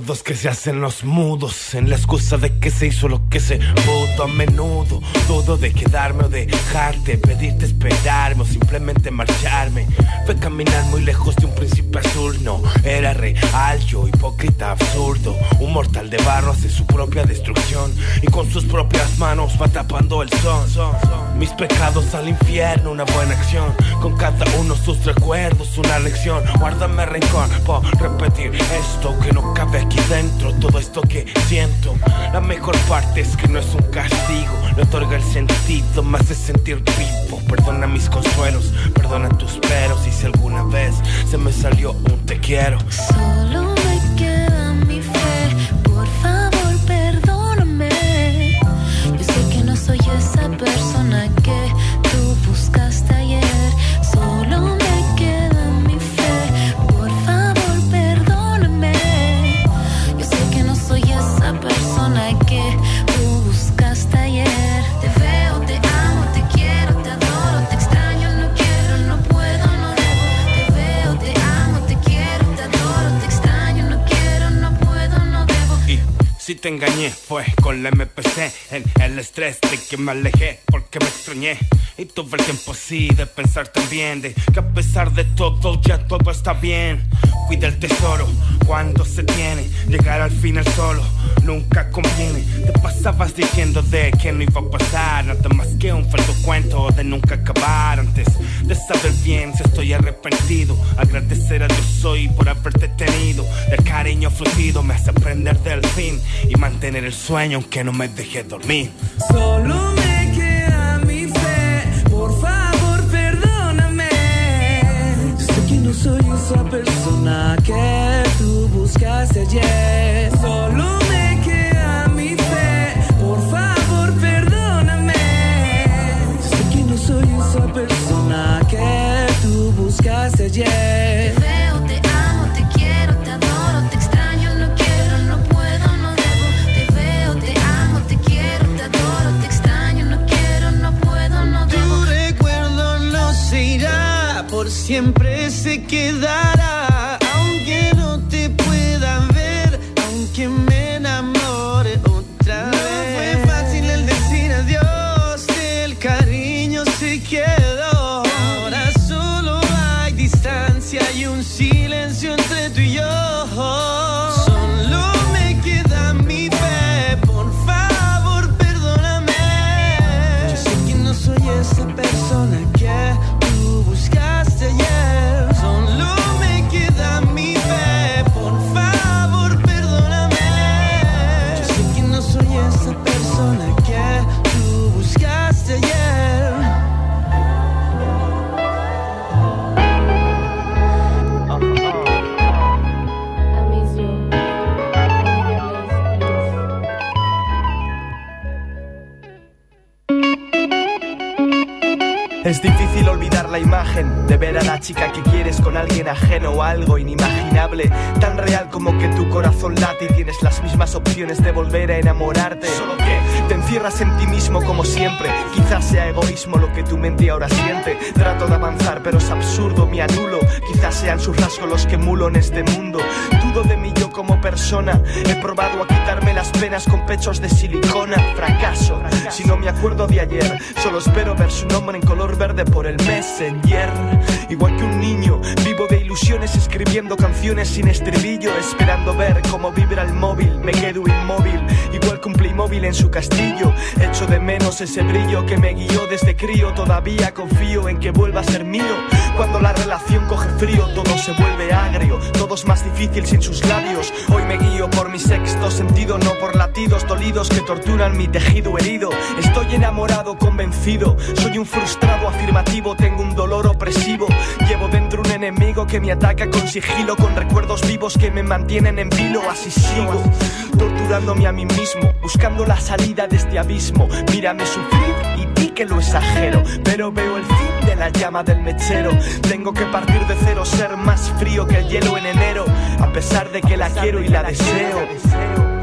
Sordos que se hacen los mudos en la excusa de que se hizo lo que se pudo a menudo. Todo de quedarme o dejarte, pedirte esperarme o simplemente marcharme. Fue caminar muy lejos de un príncipe azul, no era real, yo hipócrita absurdo. Un mortal de barro hace su propia destrucción y con sus propias manos va tapando el son. Mis pecados al infierno, una buena acción. Con cada uno sus recuerdos, una lección. Guárdame rencor por repetir esto que no cabe aquí dentro todo esto que siento. La mejor parte es que no es un castigo, le otorga el sentido, más de sentir vivo. Perdona mis consuelos, perdona tus peros y si alguna vez se me salió un te quiero. Solo engañé fue con la MPC En el estrés de que me alejé porque me extrañé. Y tuve el tiempo así de pensar también De que a pesar de todo ya todo está bien. Cuida el tesoro cuando se tiene. Llegar al final solo nunca conviene. Te pasabas diciendo de que no iba a pasar Nada más que un falso cuento de nunca acabar. Antes de saber bien si estoy arrepentido Agradecer a Dios hoy por haberte tenido. El cariño fluido me hace aprender del fin Y mantener el sueño aunque no me deje dormir. Solo me queda mi fe, por favor perdóname. Sé que no soy esa persona que buscaste ayer. Solo me queda mi fe, por favor perdóname. Sé que no soy esa persona que tú buscaste ayer. Te veo, te amo, te quiero, te adoro, te extraño, no quiero, no puedo, no debo. Te veo, te amo, te quiero, te adoro, te extraño, no quiero, no puedo, no debo. Tu recuerdo no se irá, por siempre se quedará. Siempre. Quizás sea egoísmo lo que tu mente ahora siente. Trato de avanzar, pero es absurdo, me anulo. Quizás sean sus rasgos los que mulo en este mundo. Dudo de mí yo como persona. He probado a quitarme las penas con pechos de silicona. Fracaso, si no me acuerdo de ayer. Solo espero ver su nombre en color verde por el Messenger. Igual que un niño, vivo de ilusiones escribiendo canciones sin estribillo. Esperando ver cómo vibra el móvil. Me quedo inmóvil, igual que un Playmobil en su castillo. Echo de menos ese brillo que me guió desde crío. Todavía confío en que vuelva a ser mío. Cuando la relación coge frío, todo se vuelve agrio. Todo es más difícil sin sus labios. Hoy me guío por mi sexto sentido, no por latidos dolidos que torturan mi tejido herido. Estoy enamorado, convencido. Soy un frustrado afirmativo, tengo un dolor opresivo. Llevo dentro un enemigo que me ataca con sigilo, con recuerdos vivos que me mantienen en vilo. Así sigo, torturándome a mí mismo, buscando la salida de este abismo. Mírame sufrir que lo exagero, pero veo el fin de la llama del mechero. Tengo que partir de cero, ser más frío que el hielo en enero, a pesar de que la quiero y la deseo.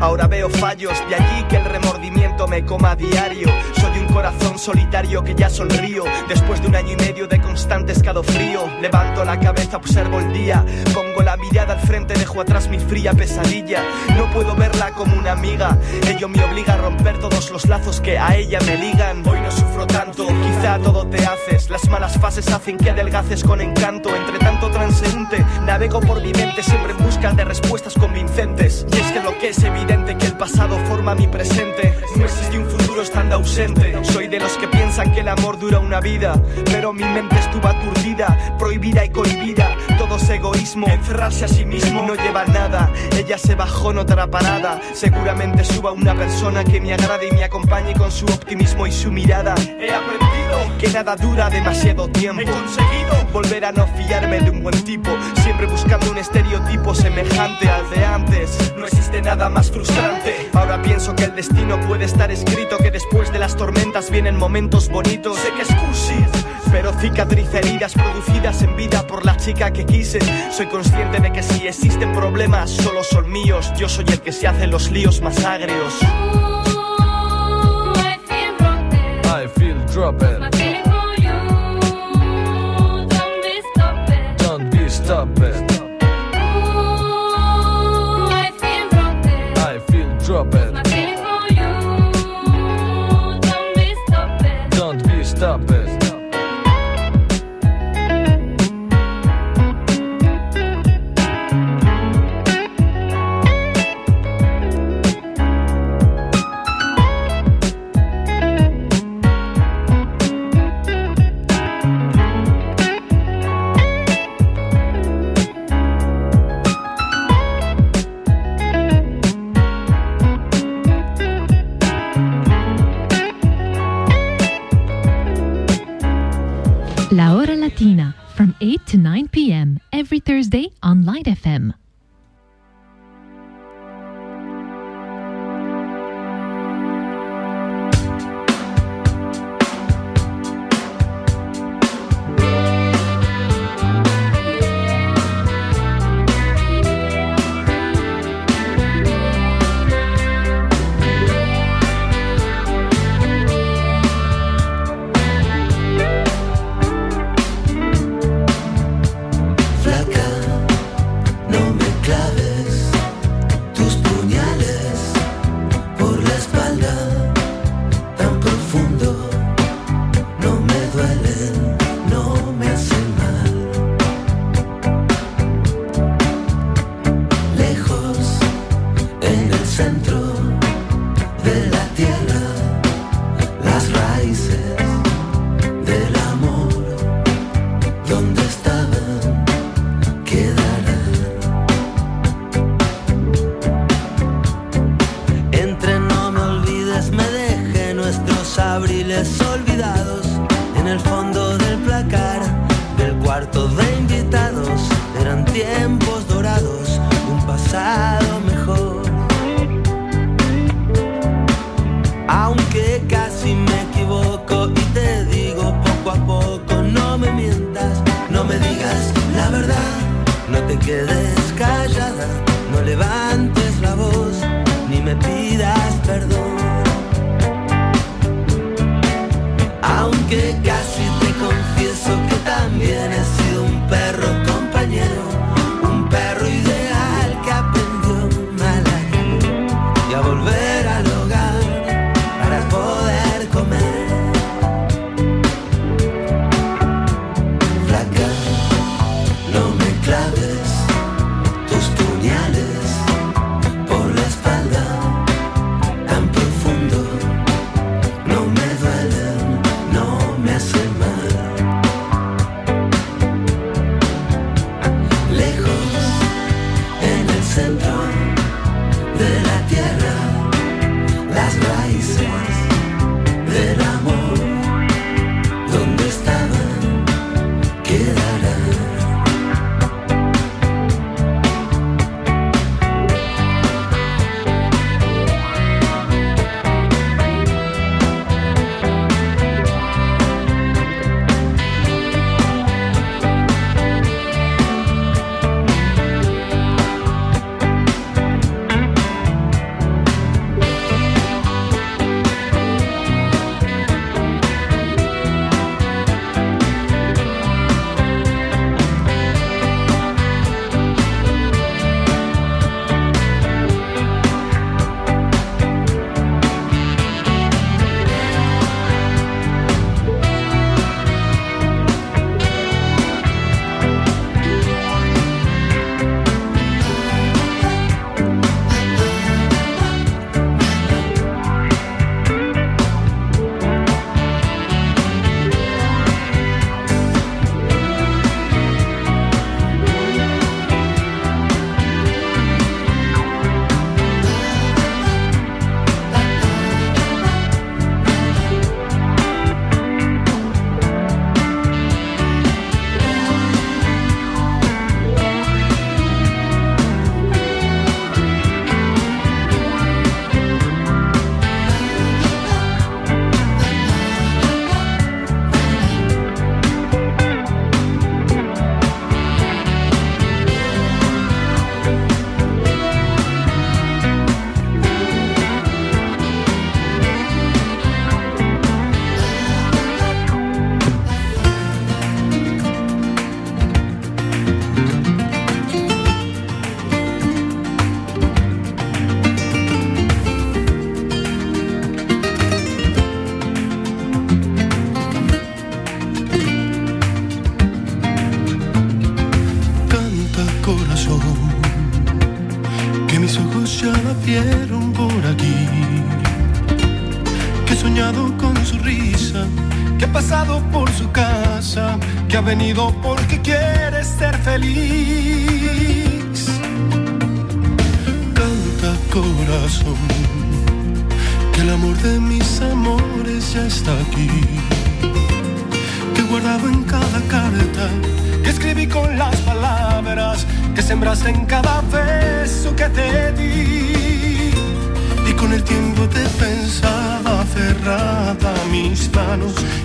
Ahora veo fallos, de allí que el remordimiento me coma diario. Corazón solitario que ya sonrío, después de un año y medio de constante escalofrío. Levanto la cabeza, observo el día, pongo la mirada al frente, dejo atrás mi fría pesadilla. No puedo verla como una amiga, ello me obliga a romper todos los lazos que a ella me ligan. Hoy no sufro tanto, quizá todo te haces, las malas fases hacen que adelgaces con encanto. Entre tanto transeúnte, navego por mi mente siempre en busca de respuestas convincentes. Y es que lo que es evidente que el pasado forma mi presente. No existe un futuro estando ausente. Soy de los que piensan que el amor dura una vida, pero mi mente estuvo aturdida, prohibida y cohibida. Todo es egoísmo, encerrarse a sí mismo no lleva nada. Ella se bajó en otra parada. Seguramente suba una persona que me agrade y me acompañe con su optimismo y su mirada. He aprendido que nada dura demasiado tiempo. He conseguido volver a no fiarme de un buen tipo, siempre buscando un estereotipo semejante al de antes. No existe nada más frustrante. Ahora pienso que el destino puede estar escrito, que después de las tormentas vienen momentos bonitos. Sé que es cursi, pero cicatriz heridas producidas en vida por la chica que quise. Soy consciente de que si existen problemas, solo son míos. Yo soy el que se hace los líos más agrios. I feel dropping. Don't be stopping.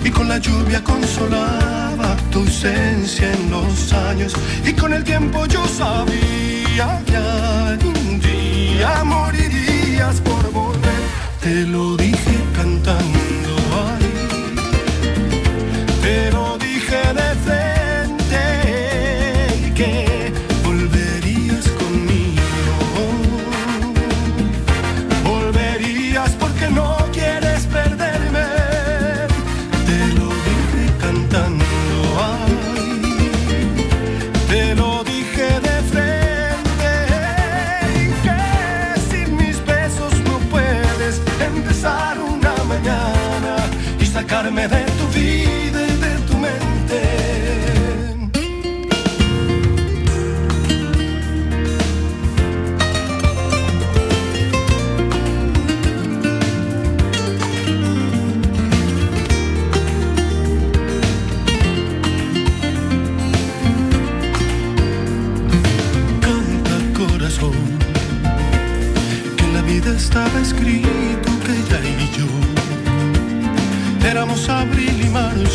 y con la lluvia consolaba tu ausencia en los años y con el tiempo yo sabía que algún día morirías por volver. Te lo dije cantando.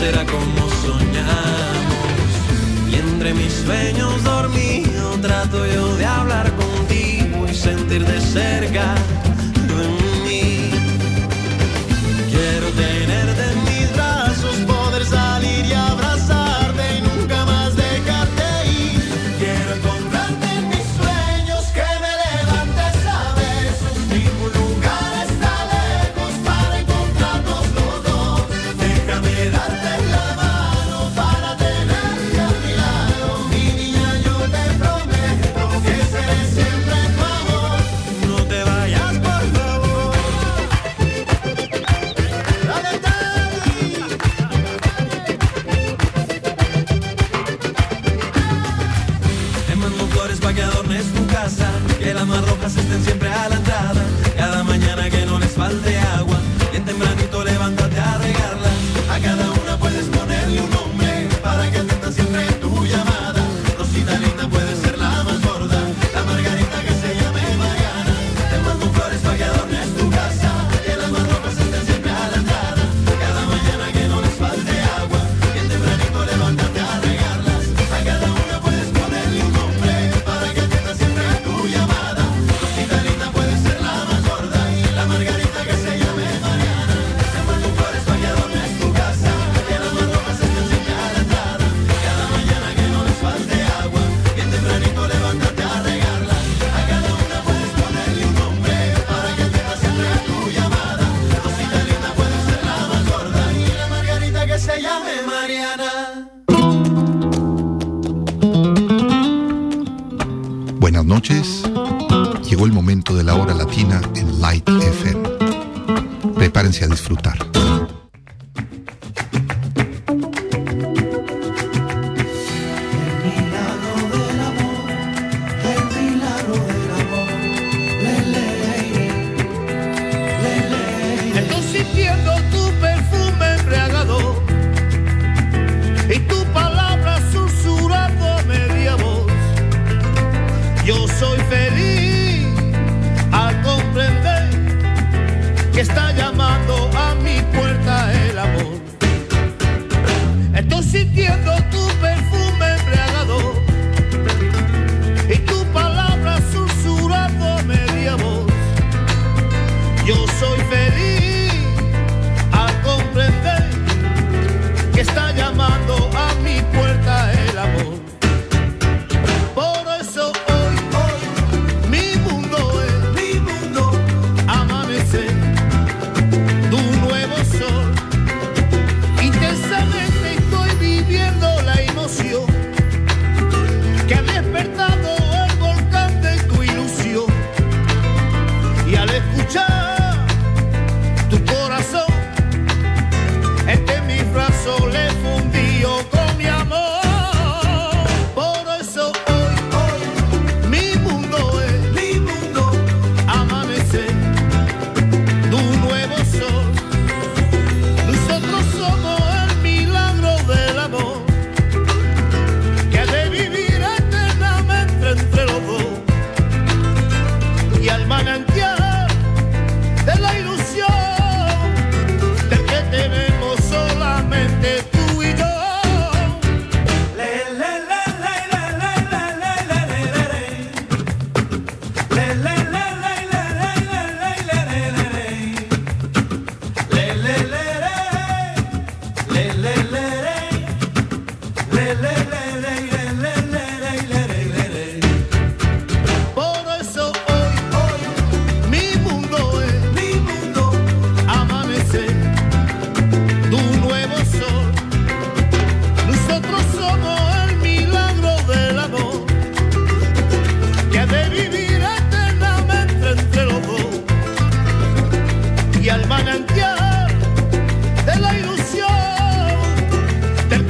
será como soñamos. Y entre mis sueños dormido trato yo de hablar contigo y sentir de cerca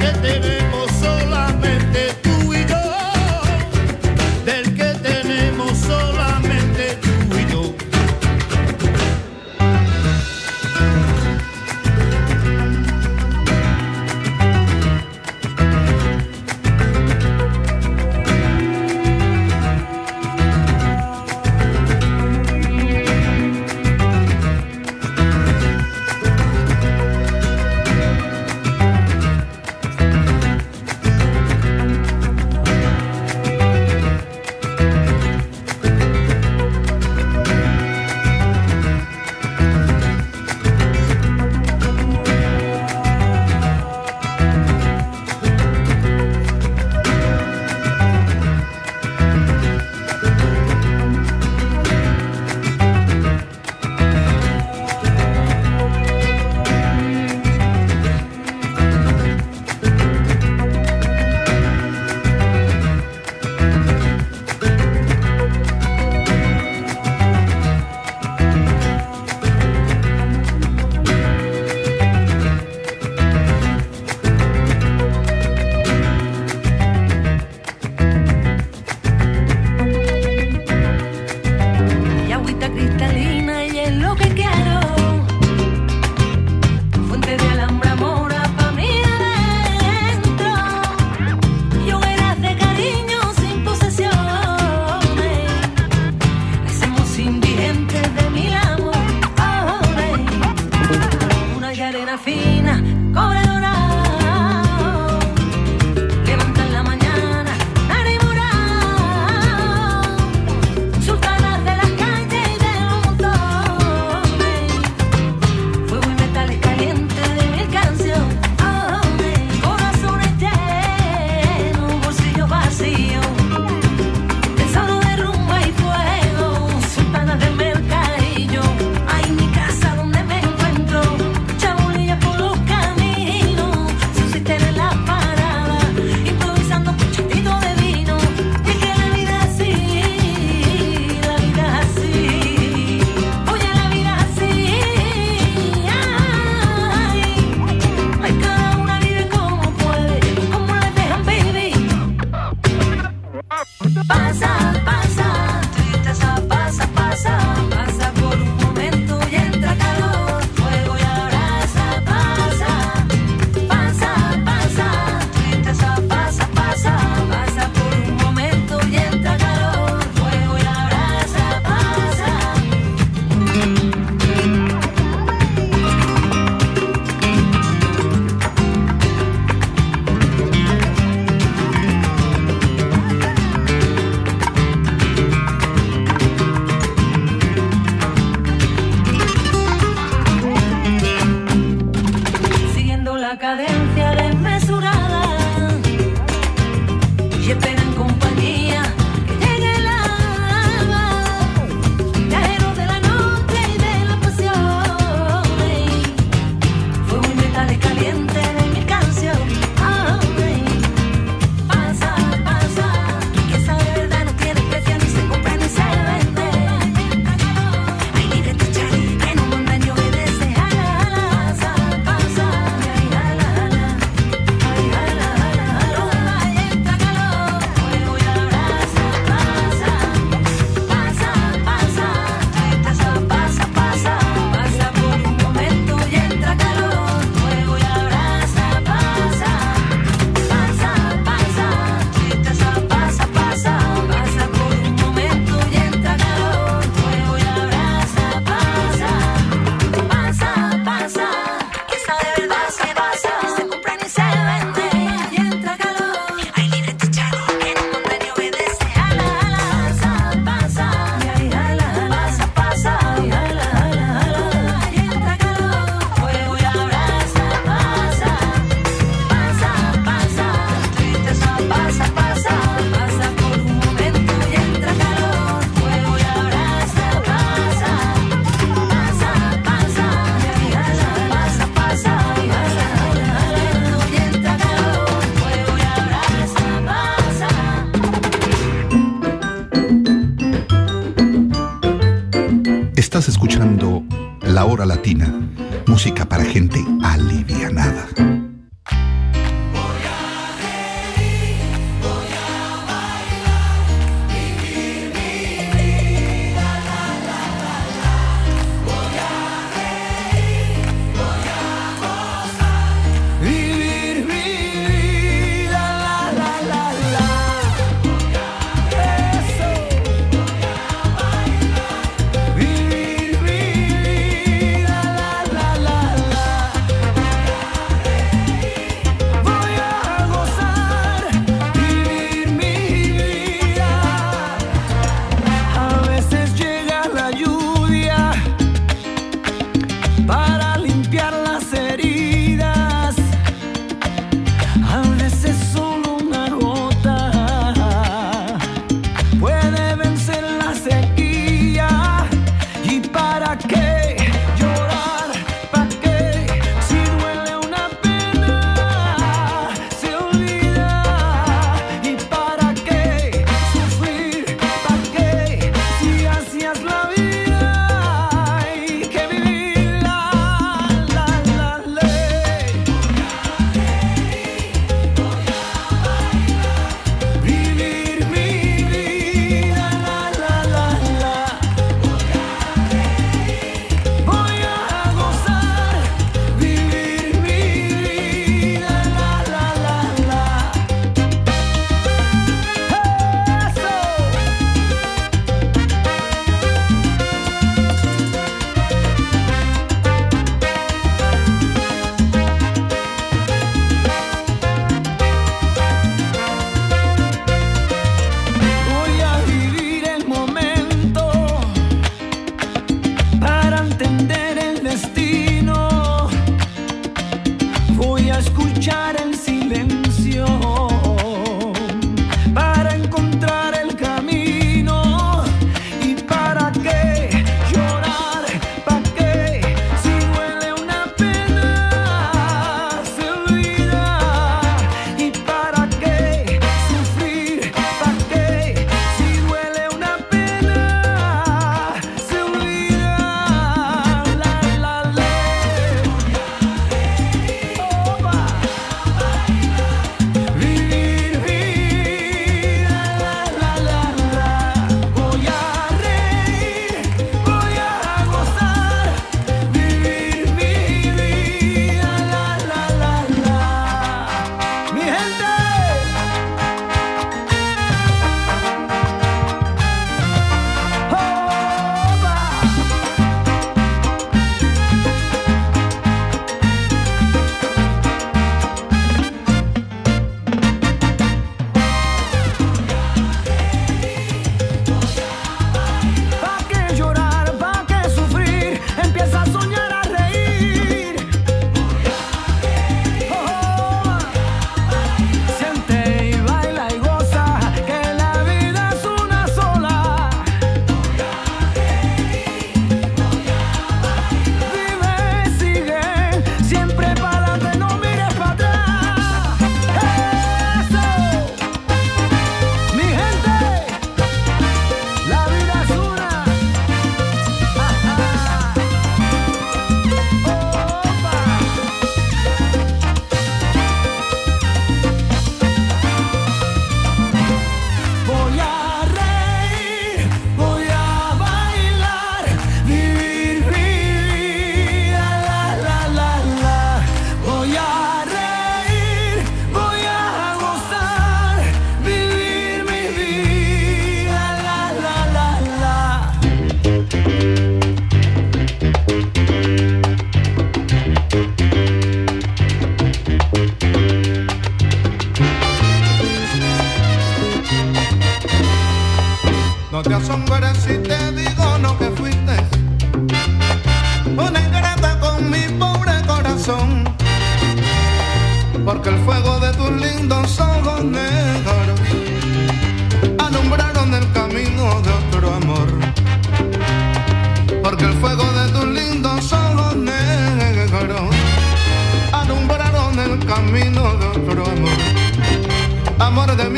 que te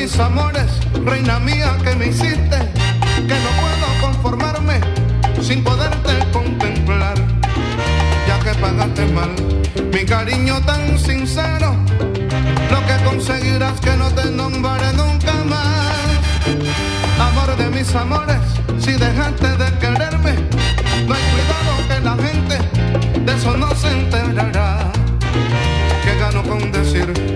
mis amores, reina mía que me hiciste, que no puedo conformarme sin poderte contemplar, ya que pagaste mal mi cariño tan sincero, lo que conseguirás que no te nombraré nunca más. Amor de mis amores, si dejaste de quererme, no hay cuidado que la gente de eso no se enterará. Que gano con decir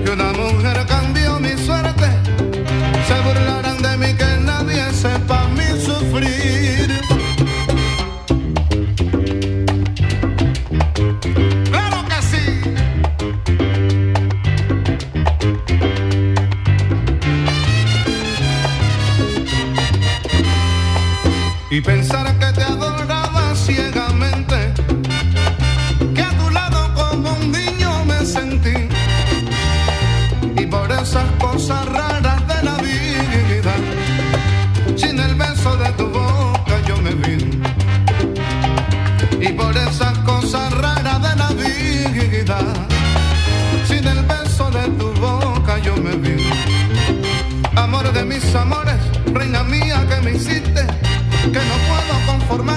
Y pensar que te adoraba ciegamente, que a tu lado como un niño me sentí. Y por esas cosas raras de la vida, sin el beso de tu boca yo me vi. Y por esas cosas raras de la vida, sin el beso de tu boca yo me vi. Amor de mis amores, reina mía que me hiciste, que no puedo conformarme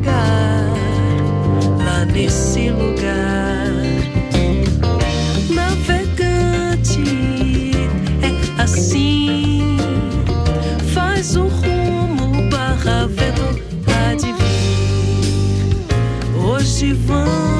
chegar lá nesse lugar. Navegante é assim, faz o rumo barra vento, há vir. Hoje vamos.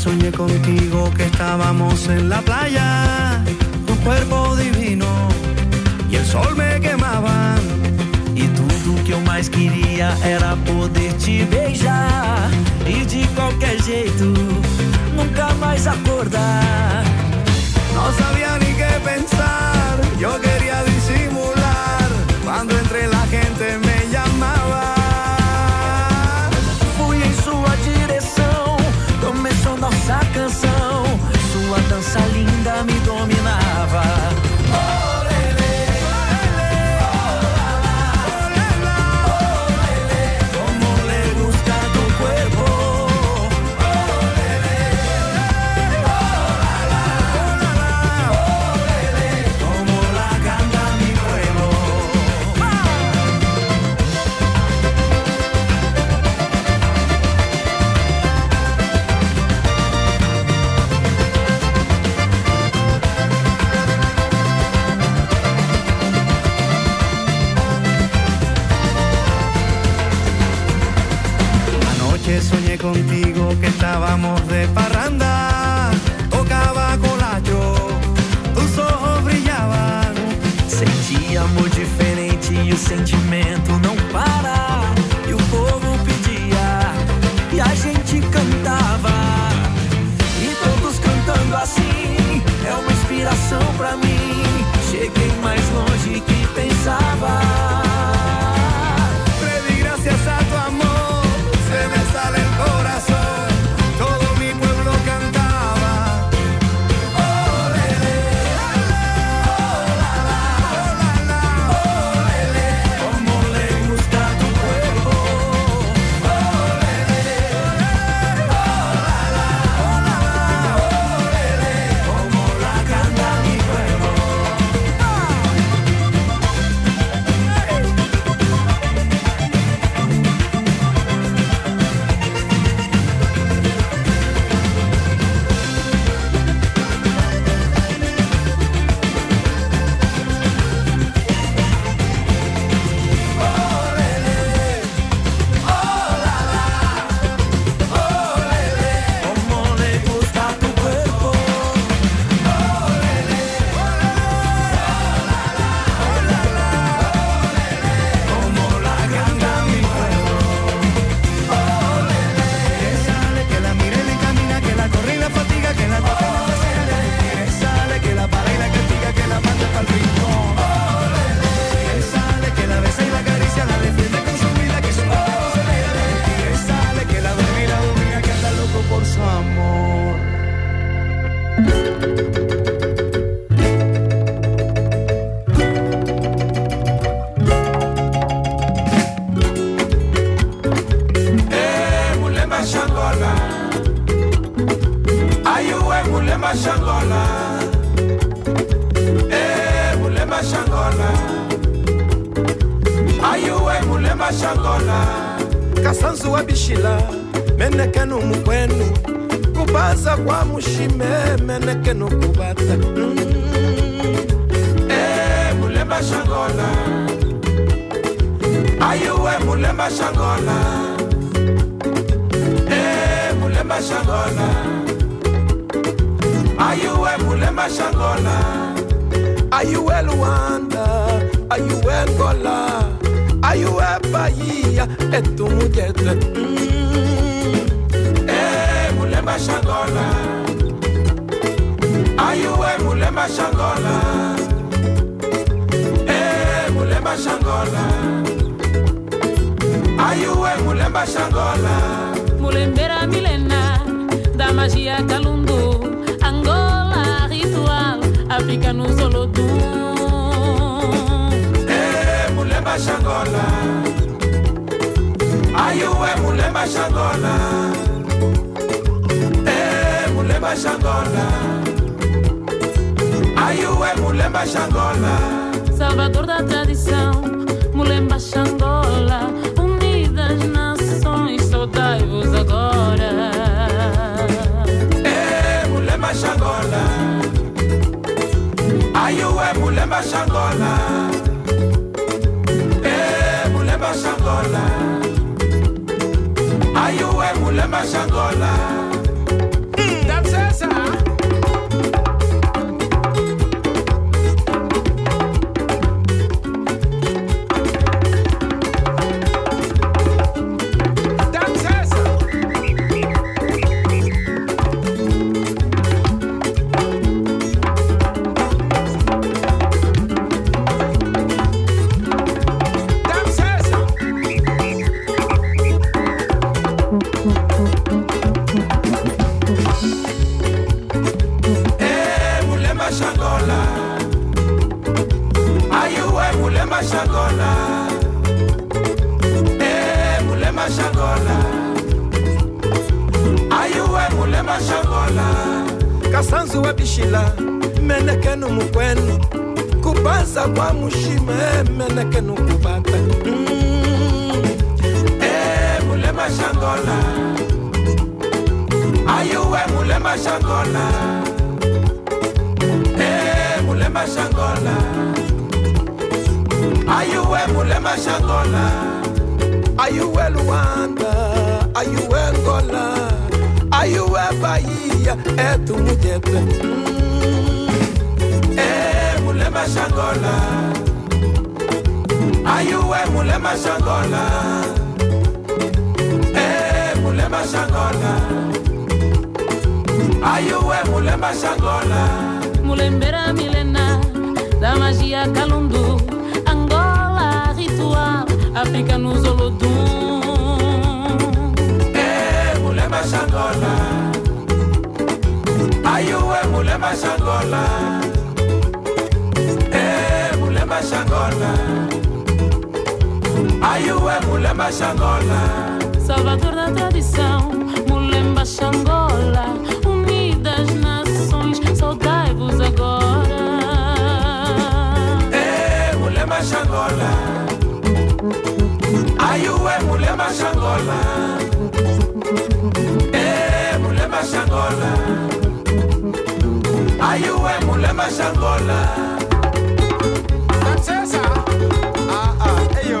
soñé contigo que estábamos en la playa, tu cuerpo divino y el sol me quemaba. E tudo que eu mais queria era poder te beijar e de qualquer jeito nunca mais acordar. Não sabia nem que pensar, eu queria disimular quando entre la gente. noche soñé contigo que estábamos de parranda. Tocava colacho, tus ojos brillaban. Sentíamos diferente e o sentimento kasanzu wa bishila menekenu mukwenu. Kubaza kwa mushime menekenu kubata. Mm. Eh, mulemba shangola. Ayuwe mulemba shangola. Eh, mulemba shangola. Ayuwe mulemba shangola. Ayuwe luanda ayuwe ngola Raio é Bahia, é tu mulher. Hum. Mm. É eh, mulher baixa Angola. Raio é mulher baixa Angola. É eh, mulher baixa Angola. É mulher baixa Angola. Milena da magia calundu. Angola ritual, África nos. Mulemba shangola ayuwe mulemba shangola Eh, mulemba shangola ayuwe mulemba shangola Salvador da tradição Mulemba Xangola Unidas nações Saudai-vos agora. Eh, mulemba shangola ayuwe mulemba shangola baixa a. ayuwe mulema shangola eh mulema shangola ayuwe mulema shangola Princesa ah ah hey yo.